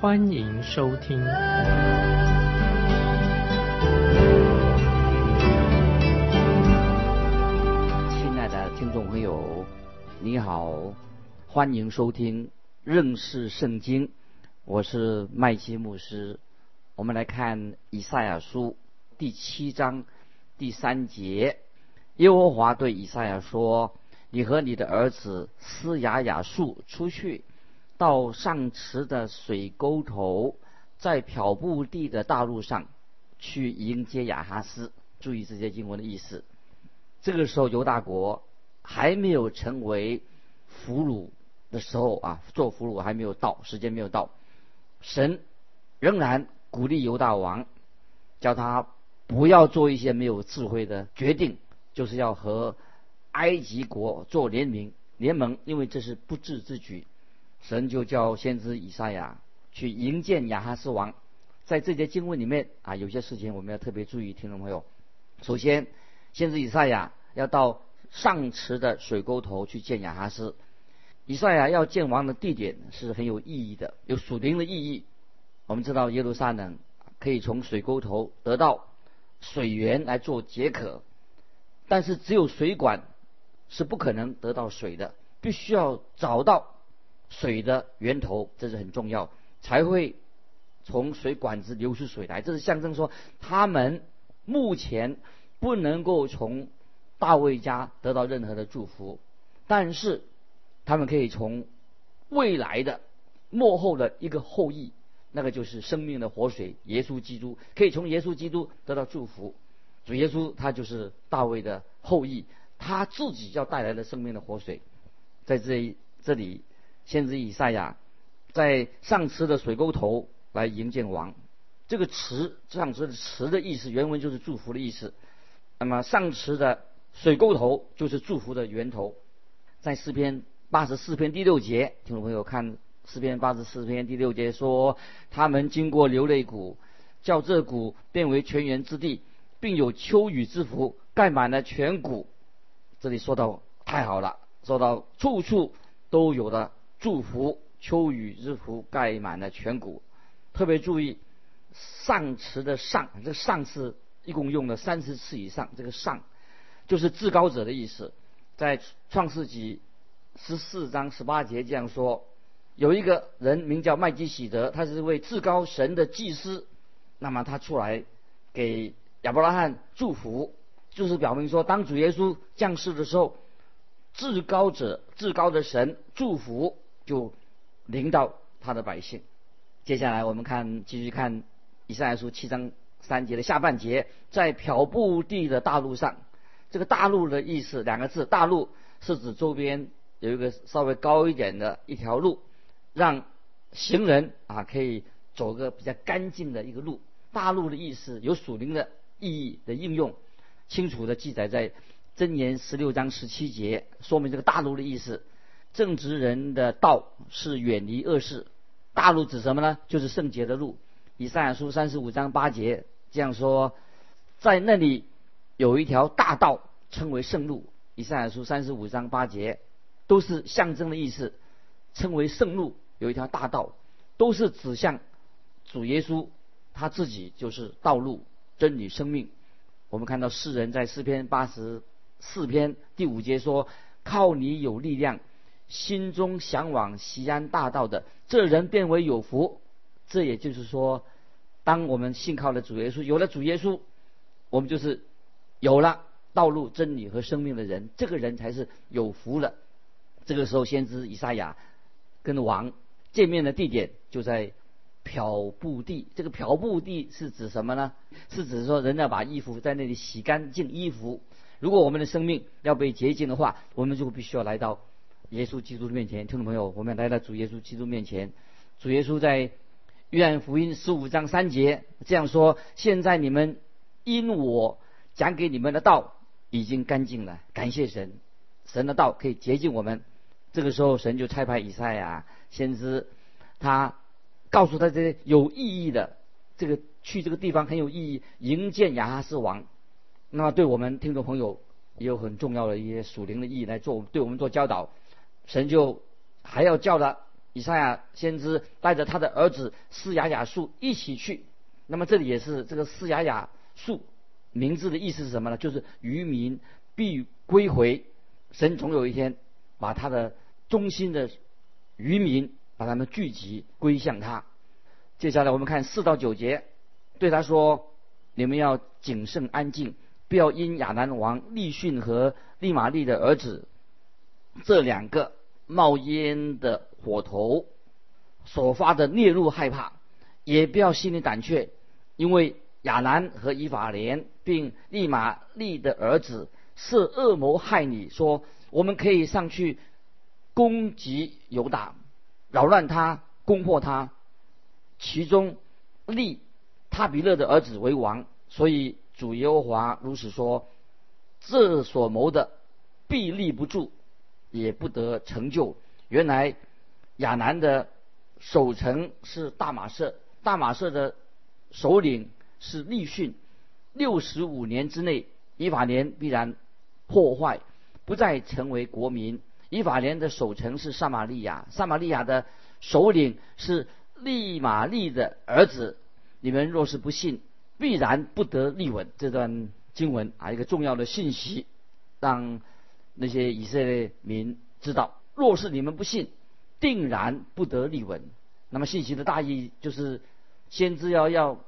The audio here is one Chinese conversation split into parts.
欢迎收听。亲爱的听众朋友，你好，欢迎收听认识圣经，我是麦基牧师。我们来看以赛亚书第七章第三节。耶和华对以赛亚说：“你和你的儿子斯雅雅述出去，到上池的水沟头，在漂布地的大路上，去迎接亚哈斯。注意这些经文的意思。这个时候，犹大国还没有成为俘虏的时候啊，做俘虏还没有到，时间没有到。神仍然鼓励犹大王，叫他不要做一些没有智慧的决定。”就是要和埃及国做联名联盟，因为这是不智之举。神就叫先知以赛亚去迎见亚哈斯王。在这节经文里面啊，有些事情我们要特别注意，听众朋友。首先，先知以赛亚要到上池的水沟头去见亚哈斯。以赛亚要见王的地点是很有意义的，有属灵的意义。我们知道耶路撒冷可以从水沟头得到水源来做解渴。但是只有水管是不可能得到水的，必须要找到水的源头，这是很重要，才会从水管子流出水来。这是象征说，他们目前不能够从大卫家得到任何的祝福，但是他们可以从未来的幕后的一个后裔，那个就是生命的活水耶稣基督，可以从耶稣基督得到祝福。主耶稣他就是大卫的后裔，他自己要带来的生命的活水，在这这里，先知以赛亚在上池的水沟头来迎接王。这个池上池的池的意思，原文就是祝福的意思。那么上池的水沟头就是祝福的源头。在诗篇八十四篇第六节，听众朋友看诗篇八十四篇第六节说：他们经过流泪谷，叫这谷变为泉源之地。并有秋雨之福盖满了全谷，这里说到太好了，说到处处都有的祝福，秋雨之福盖满了全谷。特别注意上词的上，这上是一共用了三十次以上，这个上就是至高者的意思。在创世纪十四章十八节这样说：有一个人名叫麦基喜德，他是一位至高神的祭司，那么他出来给。亚伯拉罕祝福，就是表明说，当主耶稣降世的时候，至高者、至高的神祝福就临到他的百姓。接下来我们看，继续看以赛亚书七章三节的下半节，在漂布地的大陆上，这个大陆的意思两个字，大陆是指周边有一个稍微高一点的一条路，让行人啊可以走个比较干净的一个路。大陆的意思有属灵的。意义的应用，清楚的记载在箴言十六章十七节，说明这个大陆的意思。正直人的道是远离恶事，大路指什么呢？就是圣洁的路。以赛亚书三十五章八节这样说，在那里有一条大道，称为圣路。以赛亚书三十五章八节都是象征的意思，称为圣路，有一条大道，都是指向主耶稣，他自己就是道路。真理生命，我们看到世人在诗篇八十四篇第五节说：“靠你有力量，心中向往西安大道的这人变为有福。”这也就是说，当我们信靠了主耶稣，有了主耶稣，我们就是有了道路、真理和生命的人，这个人才是有福了。这个时候，先知以赛亚跟王见面的地点就在。漂布地，这个漂布地是指什么呢？是指说人要把衣服在那里洗干净。衣服，如果我们的生命要被洁净的话，我们就必须要来到耶稣基督的面前。听众朋友，我们来到主耶稣基督面前。主耶稣在约翰福音十五章三节这样说：现在你们因我讲给你们的道已经干净了，感谢神，神的道可以洁净我们。这个时候，神就差派以赛亚先知，他告诉他这些有意义的，这个去这个地方很有意义，迎接亚哈斯王。那么，对我们听众朋友也有很重要的一些属灵的意义来做，对我们做教导。神就还要叫他以赛亚先知带着他的儿子施雅雅树一起去。那么，这里也是这个施雅雅树名字的意思是什么呢？就是渔民必归回。神总有一天把他的忠心的渔民把他们聚集归向他。接下来我们看四到九节，对他说：“你们要谨慎安静，不要因亚兰王利逊和利玛利的儿子这两个冒烟的火头所发的烈怒害怕，也不要心里胆怯，因为亚兰和以法莲并利玛利的儿子是恶谋害你，说我们可以上去。”攻击犹大，扰乱他，攻破他。其中立他比勒的儿子为王，所以主耶和华如此说：这所谋的必立不住，也不得成就。原来亚南的守城是大马士，大马士的首领是利逊。六十五年之内，以法莲必然破坏，不再成为国民。以法莲的守城是撒玛利亚，撒玛利亚的首领是利玛利的儿子。你们若是不信，必然不得立稳。这段经文啊，一个重要的信息，让那些以色列民知道：若是你们不信，定然不得立稳。那么信息的大意就是，先知要要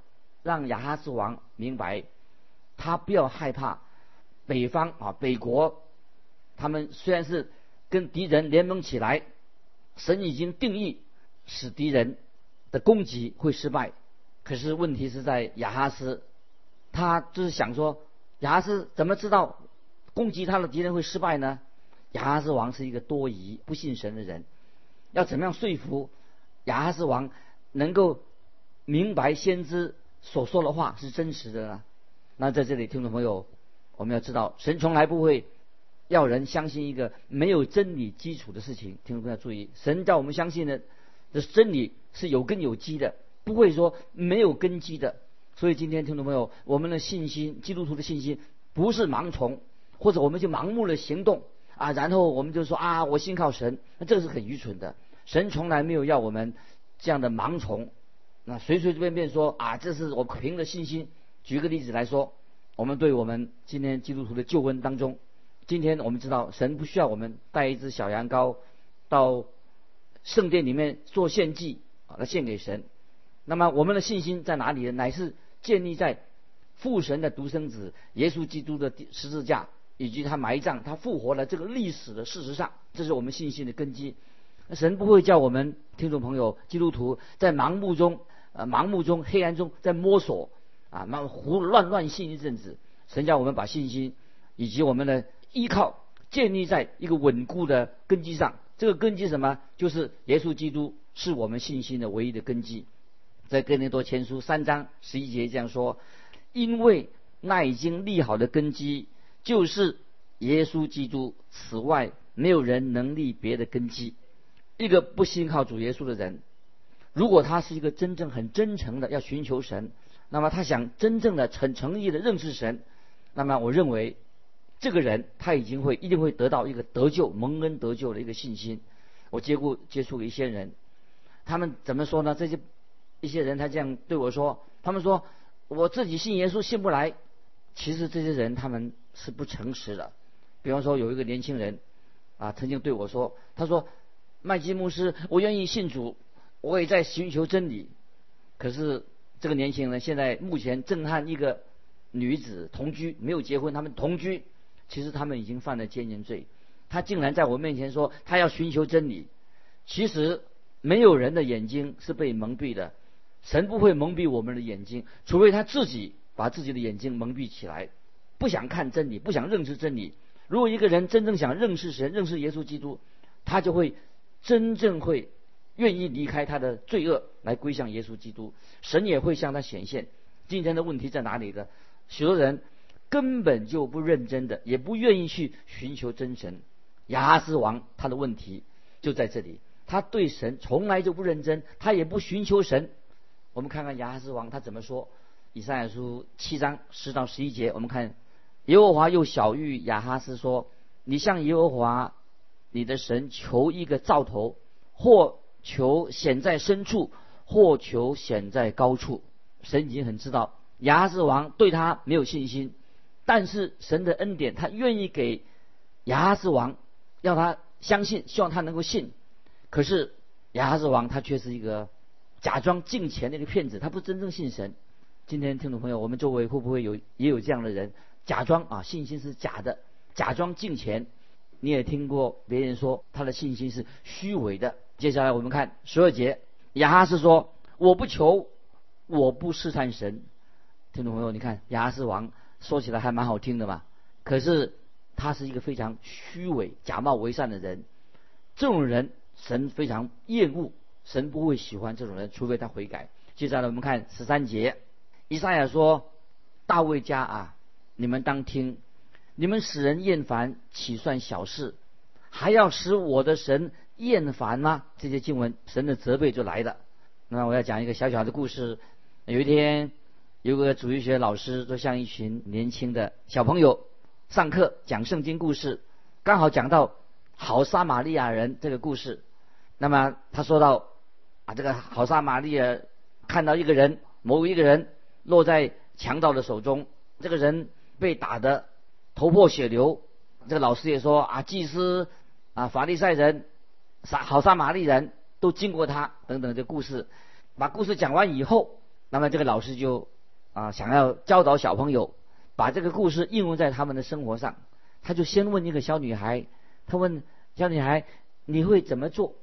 让亚哈斯王明白，他不要害怕北方啊，北国，他们虽然是。跟敌人联盟起来，神已经定义使敌人的攻击会失败。可是问题是在亚哈斯，他就是想说，亚哈斯怎么知道攻击他的敌人会失败呢？亚哈斯王是一个多疑、不信神的人，要怎么样说服亚哈斯王能够明白先知所说的话是真实的呢？那在这里，听众朋友，我们要知道，神从来不会。要人相信一个没有真理基础的事情，听众朋友注意，神叫我们相信的，这真理是有根有基的，不会说没有根基的。所以今天听众朋友，我们的信心，基督徒的信心不是盲从，或者我们就盲目的行动啊，然后我们就说啊，我信靠神，那这个是很愚蠢的。神从来没有要我们这样的盲从，那随随便便说啊，这是我凭着信心。举个例子来说，我们对我们今天基督徒的救恩当中。今天我们知道，神不需要我们带一只小羊羔到圣殿里面做献祭啊，来献给神。那么我们的信心在哪里呢？乃是建立在父神的独生子耶稣基督的十字架以及他埋葬、他复活的这个历史的事实上，这是我们信心的根基。神不会叫我们听众朋友基督徒在盲目中、呃盲目中、黑暗中在摸索啊，那胡乱乱信一阵子。神叫我们把信心以及我们的。依靠建立在一个稳固的根基上，这个根基什么？就是耶稣基督是我们信心的唯一的根基。在哥林多前书三章十一节这样说：“因为那已经立好的根基就是耶稣基督，此外没有人能立别的根基。”一个不信靠主耶稣的人，如果他是一个真正很真诚的要寻求神，那么他想真正的很诚意的认识神，那么我认为。这个人他已经会一定会得到一个得救蒙恩得救的一个信心。我接过接触一些人，他们怎么说呢？这些一些人他这样对我说，他们说我自己信耶稣信不来。其实这些人他们是不诚实的。比方说有一个年轻人啊，曾经对我说，他说麦基牧师，我愿意信主，我也在寻求真理。可是这个年轻人现在目前正和一个女子同居，没有结婚，他们同居。其实他们已经犯了奸淫罪，他竟然在我面前说他要寻求真理。其实没有人的眼睛是被蒙蔽的，神不会蒙蔽我们的眼睛，除非他自己把自己的眼睛蒙蔽起来，不想看真理，不想认识真理。如果一个人真正想认识神、认识耶稣基督，他就会真正会愿意离开他的罪恶来归向耶稣基督，神也会向他显现。今天的问题在哪里呢？许多人根本就不认真的，也不愿意去寻求真神。亚哈斯王他的问题就在这里，他对神从来就不认真，他也不寻求神。我们看看亚哈斯王他怎么说。以赛亚书七章十到十一节，我们看耶和华又小谕亚哈斯说：“你向耶和华你的神求一个兆头，或求显在深处，或求显在高处。”神已经很知道亚哈斯王对他没有信心，但是神的恩典，他愿意给亚哈斯王，让他相信，希望他能够信。可是亚哈斯王他却是一个假装敬虔的一个骗子，他不真正信神。今天听众朋友，我们周围会不会有也有这样的人，假装啊信心是假的，假装敬虔？你也听过别人说他的信心是虚伪的。接下来我们看十二节，亚哈斯说：“我不求，我不试探神。”听众朋友，你看亚哈斯王说起来还蛮好听的嘛，可是他是一个非常虚伪、假冒为善的人。这种人神非常厌恶，神不会喜欢这种人，除非他悔改。接下来我们看十三节。以赛亚说：“大卫家啊，你们当听，你们使人厌烦，岂算小事？还要使我的神厌烦吗？”这些经文，神的责备就来了。那我要讲一个小小的故事。有一天，有个主日学老师就像一群年轻的小朋友上课讲圣经故事，刚好讲到好撒玛利亚人这个故事。那么他说到啊，这个好撒玛利亚看到一个人，某一个人。落在强盗的手中，这个人被打得头破血流。这个老师也说啊，祭司啊，法利赛人、撒好撒玛利人都经过他等等这故事。把故事讲完以后，那么这个老师就啊想要教导小朋友把这个故事应用在他们的生活上。他就先问一个小女孩，他问小女孩你会怎么做？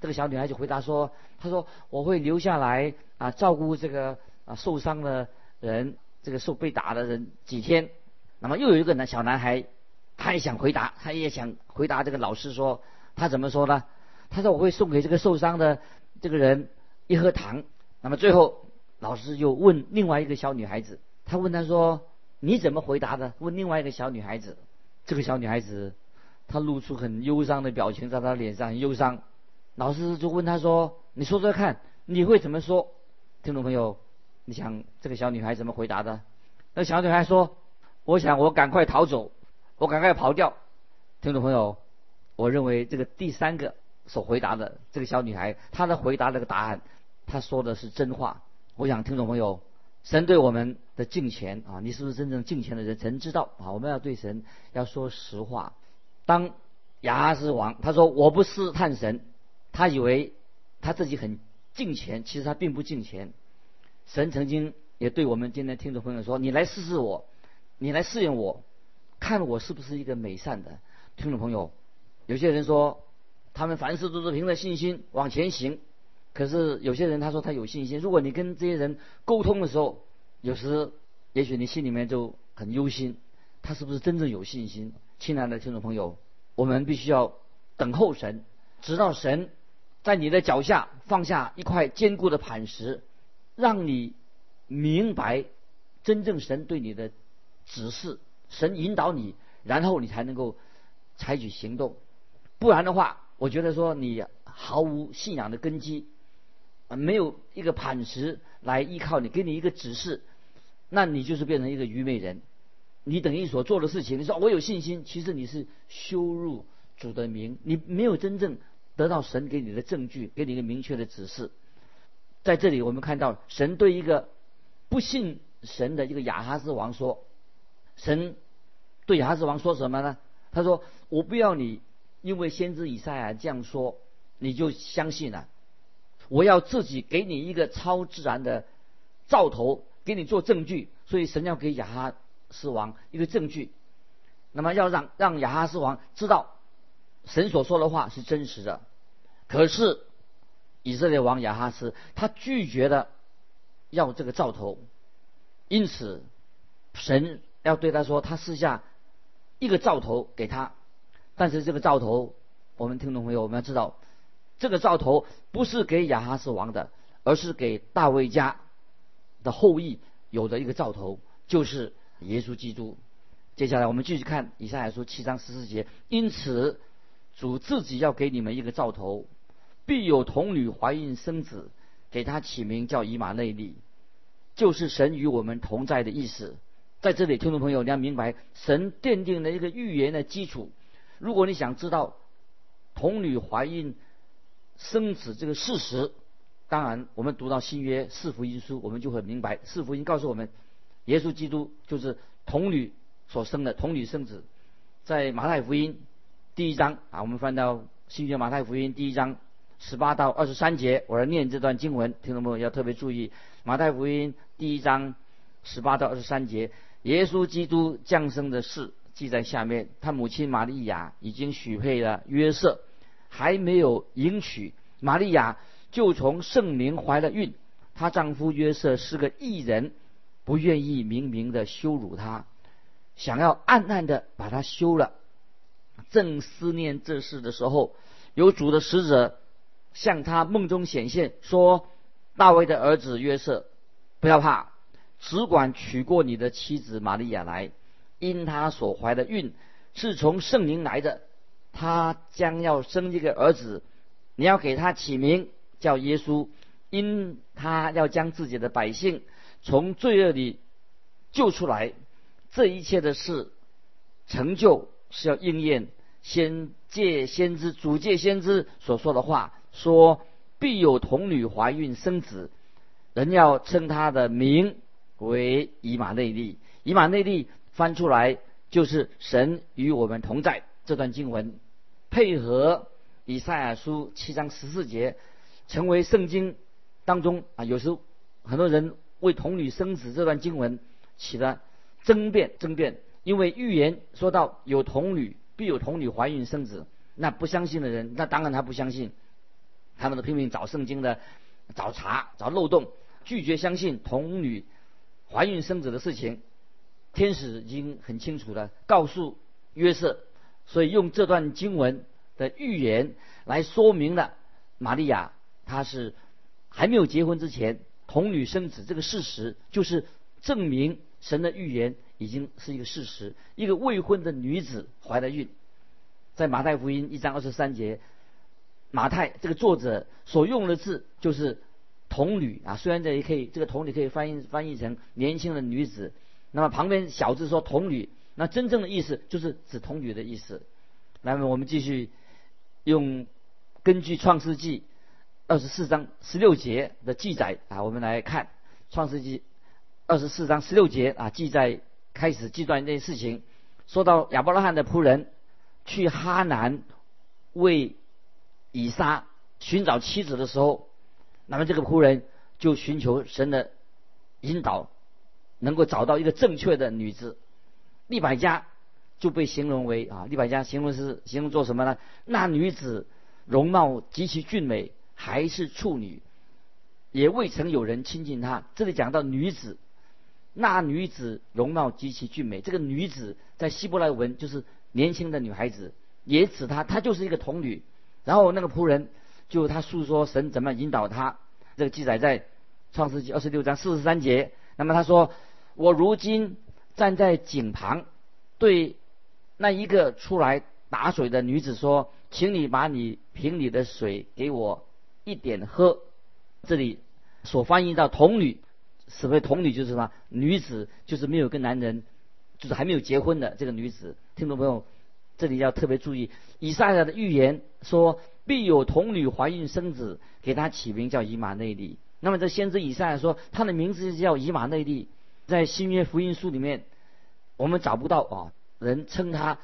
这个小女孩就回答说，她说我会留下来啊照顾这个。啊，受伤的人，这个受被打的人几天，那么又有一个男小男孩，他也想回答，他也想回答这个老师说，他怎么说呢？他说我会送给这个受伤的这个人一盒糖。那么最后老师就问另外一个小女孩子，他问他说你怎么回答的？问另外一个小女孩子，这个小女孩子她露出很忧伤的表情，在她脸上很忧伤。老师就问他说，你说说看，你会怎么说？听众朋友。你想这个小女孩怎么回答的？那小女孩说：“我想我赶快逃走，我赶快跑掉。”听众朋友，我认为这个第三个所回答的这个小女孩，她的回答这个答案，她说的是真话。我想听众朋友，神对我们的敬虔啊，你是不是真正敬虔的人？神知道啊，我们要对神要说实话。当亚哈斯王他说我不试探神，他以为他自己很敬虔，其实他并不敬虔。神曾经也对我们今天听众朋友说：“你来试试我，你来试验我，看我是不是一个美善的听众朋友。”有些人说，他们凡事都是凭着信心往前行。可是有些人他说他有信心。如果你跟这些人沟通的时候，有时也许你心里面就很忧心，他是不是真正有信心？亲爱的听众朋友，我们必须要等候神，直到神在你的脚下放下一块坚固的磐石。让你明白真正神对你的指示，神引导你，然后你才能够采取行动。不然的话，我觉得说你毫无信仰的根基，没有一个磐石来依靠你，给你一个指示，那你就是变成一个愚昧人。你等于所做的事情，你说我有信心，其实你是羞辱主的名，你没有真正得到神给你的证据，给你一个明确的指示。在这里，我们看到神对一个不信神的一个亚哈斯王说：“神对亚哈斯王说什么呢？他说：‘我不要你，因为先知以赛亚这样说，你就相信了。我要自己给你一个超自然的兆头，给你做证据。所以神要给亚哈斯王一个证据，那么要让让亚哈斯王知道神所说的话是真实的。可是。”以色列王亚哈斯，他拒绝的要这个兆头，因此神要对他说，他私下一个兆头给他，但是这个兆头，我们听众朋友我们要知道，这个兆头不是给亚哈斯王的，而是给大卫家的后裔有的一个兆头，就是耶稣基督。接下来我们继续看以赛亚书七章十四节，因此主自己要给你们一个兆头，必有童女怀孕生子，给他起名叫以马内利，就是神与我们同在的意思。在这里，听众朋友你要明白，神奠定了一个预言的基础。如果你想知道童女怀孕生子这个事实，当然我们读到新约四福音书，我们就会明白，四福音告诉我们，耶稣基督就是童女所生的童女生子。在马太福音第一章啊，我们翻到新约马太福音第一章十八到二十三节，我来念这段经文，听众朋友要特别注意，马太福音第一章十八到二十三节。耶稣基督降生的事记在下面。他母亲玛利亚已经许配了约瑟，还没有迎娶，玛利亚就从圣灵怀了孕。她丈夫约瑟是个异人，不愿意明明的羞辱她，想要暗暗的把她休了。正思念这事的时候，有主的使者向他梦中显现，说：“大卫的儿子约瑟，不要怕。”只管娶过你的妻子玛利亚来，因她所怀的孕是从圣灵来的，她将要生一个儿子，你要给他起名叫耶稣，因他要将自己的百姓从罪恶里救出来。这一切的事成就是要应验先借先知主借先知所说的话，说必有童女怀孕生子，人要称他的名。为以马内利，以马内利翻出来就是神与我们同在这段经文，配合以赛亚书七章十四节，成为圣经当中啊，有时很多人为童女生子这段经文起了争辩，争辩，因为预言说到有童女必有童女怀孕生子，那不相信的人，那当然他不相信，他们都拼命找圣经的找茬找漏洞，拒绝相信童女。怀孕生子的事情，天使已经很清楚的告诉约瑟，所以用这段经文的预言来说明了玛利亚她是还没有结婚之前童女生子这个事实，就是证明神的预言已经是一个事实。一个未婚的女子怀了孕，在马太福音一章二十三节，马太这个作者所用的字就是。童女啊，虽然这也可以，这个童女可以翻译翻译成年轻的女子。那么旁边小字说童女，那真正的意思就是指童女的意思。那么我们继续用根据创世纪二十四章十六节的记载啊，我们来看创世纪二十四章十六节啊，记载开始记段这件事情，说到亚伯拉罕的仆人去哈南为以撒寻找妻子的时候。那么这个仆人就寻求神的引导，能够找到一个正确的女子。利百加就被形容为啊，利百加形容是形容做什么呢？那女子容貌极其俊美，还是处女，也未曾有人亲近她。这里讲到女子，那女子容貌极其俊美，这个女子在希伯来文就是年轻的女孩子，也指她，她就是一个童女。然后那个仆人。就他诉说神怎么引导他，这个记载在创世纪二十六章四十三节。那么他说：“我如今站在井旁，对那一个出来打水的女子说，请你把你瓶里的水给我一点喝。”这里所翻译到童女，所谓童女就是什么？女子就是没有跟男人，就是还没有结婚的这个女子。听众朋友，这里要特别注意，以赛亚的预言说。必有童女怀孕生子，给他起名叫以马内利。那么这先知以赛亚说，他的名字叫以马内利。在新约福音书里面，我们找不到啊人称他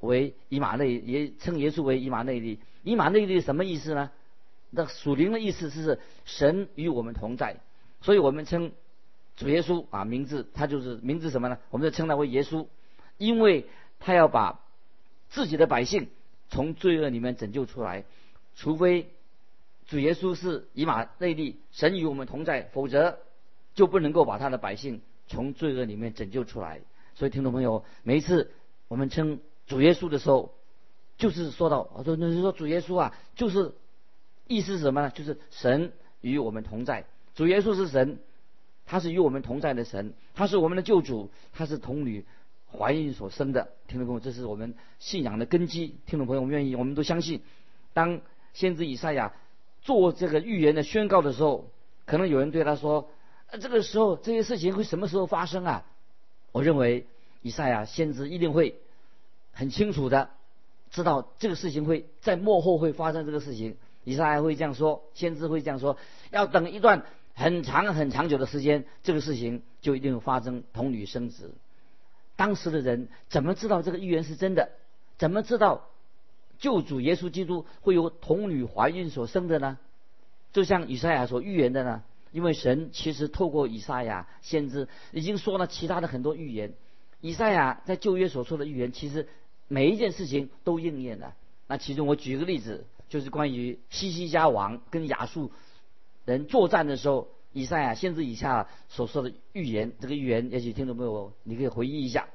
为以马内，也称耶稣为以马内利。以马内利什么意思呢？那属灵的意思是神与我们同在，所以我们称主耶稣啊名字，他就是名字什么呢？我们就称他为耶稣，因为他要把自己的百姓。从罪恶里面拯救出来，除非主耶稣是以马内利，神与我们同在，否则就不能够把他的百姓从罪恶里面拯救出来。所以，听众朋友，每一次我们称主耶稣的时候，就是说到，我说那是说主耶稣啊，就是意思是什么呢？就是神与我们同在。主耶稣是神，他是与我们同在的神，他是我们的救主，他是童女怀孕所生的。听众朋友，这是我们信仰的根基。听众朋友，我们愿意，我们都相信，当先知以赛亚做这个预言的宣告的时候，可能有人对他说：“呃，这个时候这些事情会什么时候发生啊？”我认为以赛亚先知一定会很清楚的知道这个事情会在幕后会发生这个事情。以赛亚会这样说，先知会这样说，要等一段很长很长久的时间，这个事情就一定会发生，童女生子。当时的人怎么知道这个预言是真的？怎么知道救主耶稣基督会由童女怀孕所生的呢？就像以赛亚所预言的呢？因为神其实透过以赛亚先知已经说了其他的很多预言，以赛亚在旧约所说的预言，其实每一件事情都应验了。那其中我举个例子。就是关于西西家王跟亚述人作战的时候，以赛亚先知以下所说的预言。这个预言，也许听众朋友你可以回忆一下。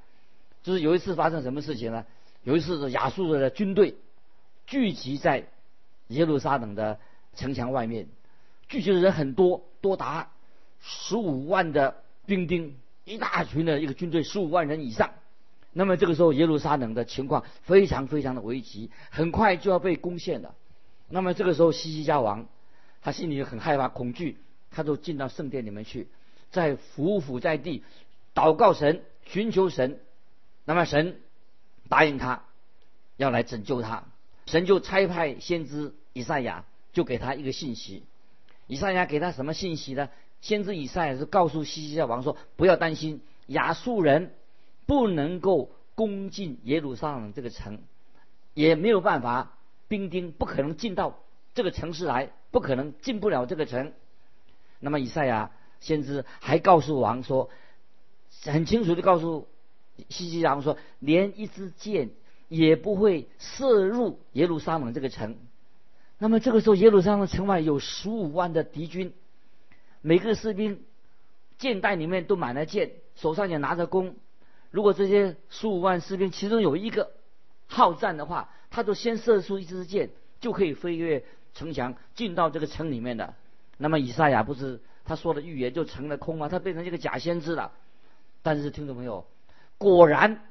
就是有一次发生什么事情呢？有一次是亚述的军队聚集在耶路撒冷的城墙外面，聚集的人很多，多达十五万的兵丁，一大群的一个军队，十五万人以上。那么这个时候耶路撒冷的情况非常非常的危急，很快就要被攻陷了。那么这个时候，西西家王他心里很害怕、恐惧，他就进到圣殿里面去，在伏伏在地祷告神、寻求神。那么神答应他要来拯救他，神就差派先知以赛亚，就给他一个信息。以赛亚给他什么信息呢？先知以赛亚是告诉西西家王说：“不要担心，亚述人不能够攻进耶路撒冷这个城，也没有办法。”兵丁不可能进到这个城市来，不可能进不了这个城。那么以赛亚先知还告诉王说，很清楚的告诉西西王说，连一支箭也不会射入耶路撒冷这个城。那么这个时候，耶路撒冷城外有十五万的敌军，每个士兵箭袋里面都满了箭，手上也拿着弓。如果这些十五万士兵其中有一个好战的话，他都先射出一支箭，就可以飞越城墙进到这个城里面的。那么以赛亚不是他说的预言就成了空吗？他变成一个假先知了。但是听众朋友，果然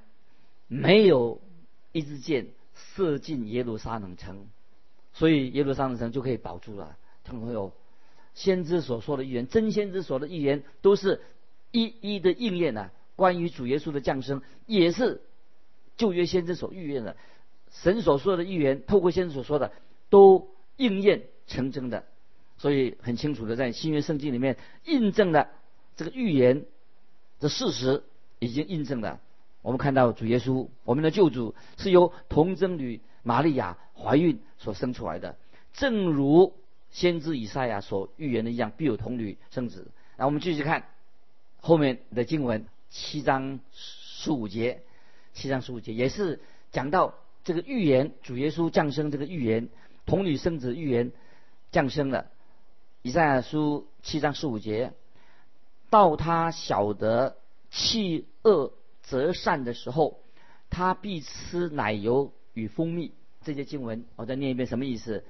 没有一支箭射进耶路撒冷城，所以耶路撒冷城就可以保住了。听众朋友，先知所说的预言，真先知所的预言，都是一一的应验了。关于主耶稣的降生，也是旧约先知所预言的。神所说的预言，透过先知所说的，都应验成真的，所以很清楚的在新约圣经里面印证了这个预言的事实，已经印证了。我们看到主耶稣，我们的救主是由童贞女玛利亚怀孕所生出来的，正如先知以赛亚所预言的一样，必有童女生子。那我们继续看后面的经文，七章十五节，七章十五节也是讲到。这个预言，主耶稣降生，这个预言，童女生子预言降生了。以赛亚书七章十五节，到他晓得弃恶择善的时候，他必吃奶油与蜂蜜。这些经文，我再念一遍，什么意思？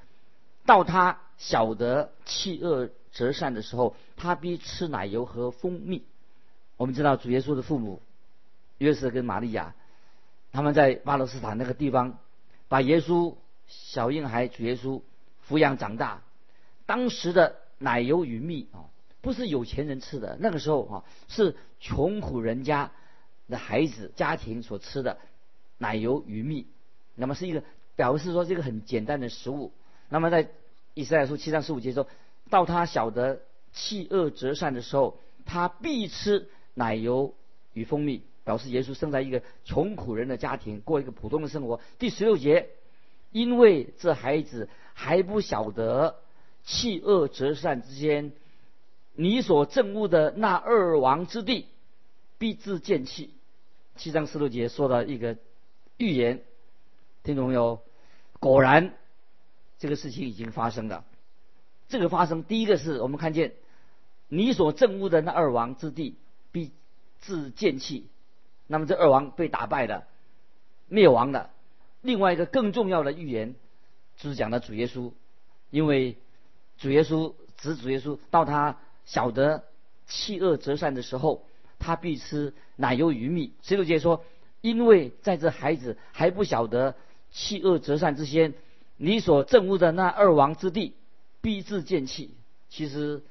到他晓得弃恶择善的时候，他必吃奶油和蜂蜜。我们知道主耶稣的父母约瑟跟玛利亚。他们在巴勒斯坦那个地方，把耶稣小婴孩主耶稣抚养长大。当时的奶油与蜜啊，不是有钱人吃的，那个时候啊，是穷苦人家的孩子家庭所吃的奶油与蜜。那么是一个表示说这个很简单的食物。那么在以赛亚书七章十五节说，到他晓得弃恶择善的时候，他必吃奶油与蜂蜜。表示耶稣生在一个穷苦人的家庭，过一个普通的生活。第十六节，因为这孩子还不晓得弃恶择善之间，你所憎恶的那二王之地必自见弃。七章十六节说的一个预言，听懂没有？果然，这个事情已经发生了。这个发生，第一个是我们看见你所憎恶的那二王之地必自见弃。那么这二王被打败了，灭亡了。另外一个更重要的预言，就是讲的主耶稣因为主耶稣指主耶稣到他晓得弃恶择善的时候，他必吃奶油鱼蜜。十六节说，因为在这孩子还不晓得弃恶择善之先，你所憎恶的那二王之地必自见弃。其实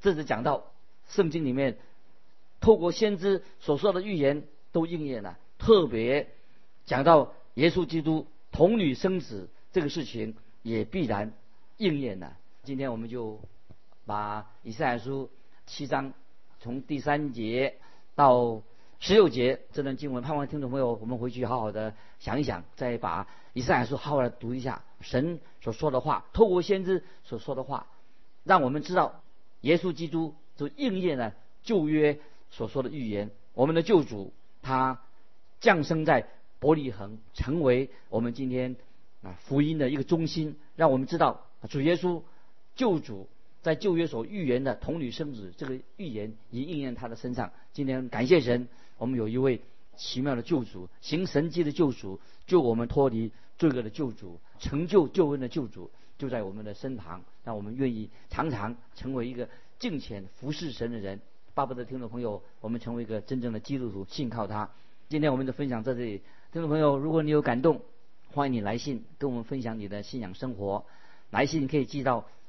这是讲到圣经里面透过先知所说的预言都应验了，特别讲到耶稣基督童女生子这个事情也必然应验了。今天我们就把以赛亚书七章从第三节到十六节这段经文，盼望听众朋友我们回去好好的想一想，再把以赛亚书好好的读一下神所说的话，透过先知所说的话。让我们知道，耶稣基督就应验了旧约所说的预言。我们的救主他降生在伯利恒，成为我们今天啊福音的一个中心。让我们知道，主耶稣救主在旧约所预言的童女生子这个预言已应验他的身上。今天感谢神，我们有一位奇妙的救主，行神迹的救主，救我们脱离罪恶的救主，成就救恩的救主。就在我们的身旁，让我们愿意常常成为一个敬虔服侍神的人。巴不得听众朋友，我们成为一个真正的基督徒，信靠他。今天我们的分享在这里，听众朋友，如果你有感动，欢迎你来信跟我们分享你的信仰生活。来信可以寄到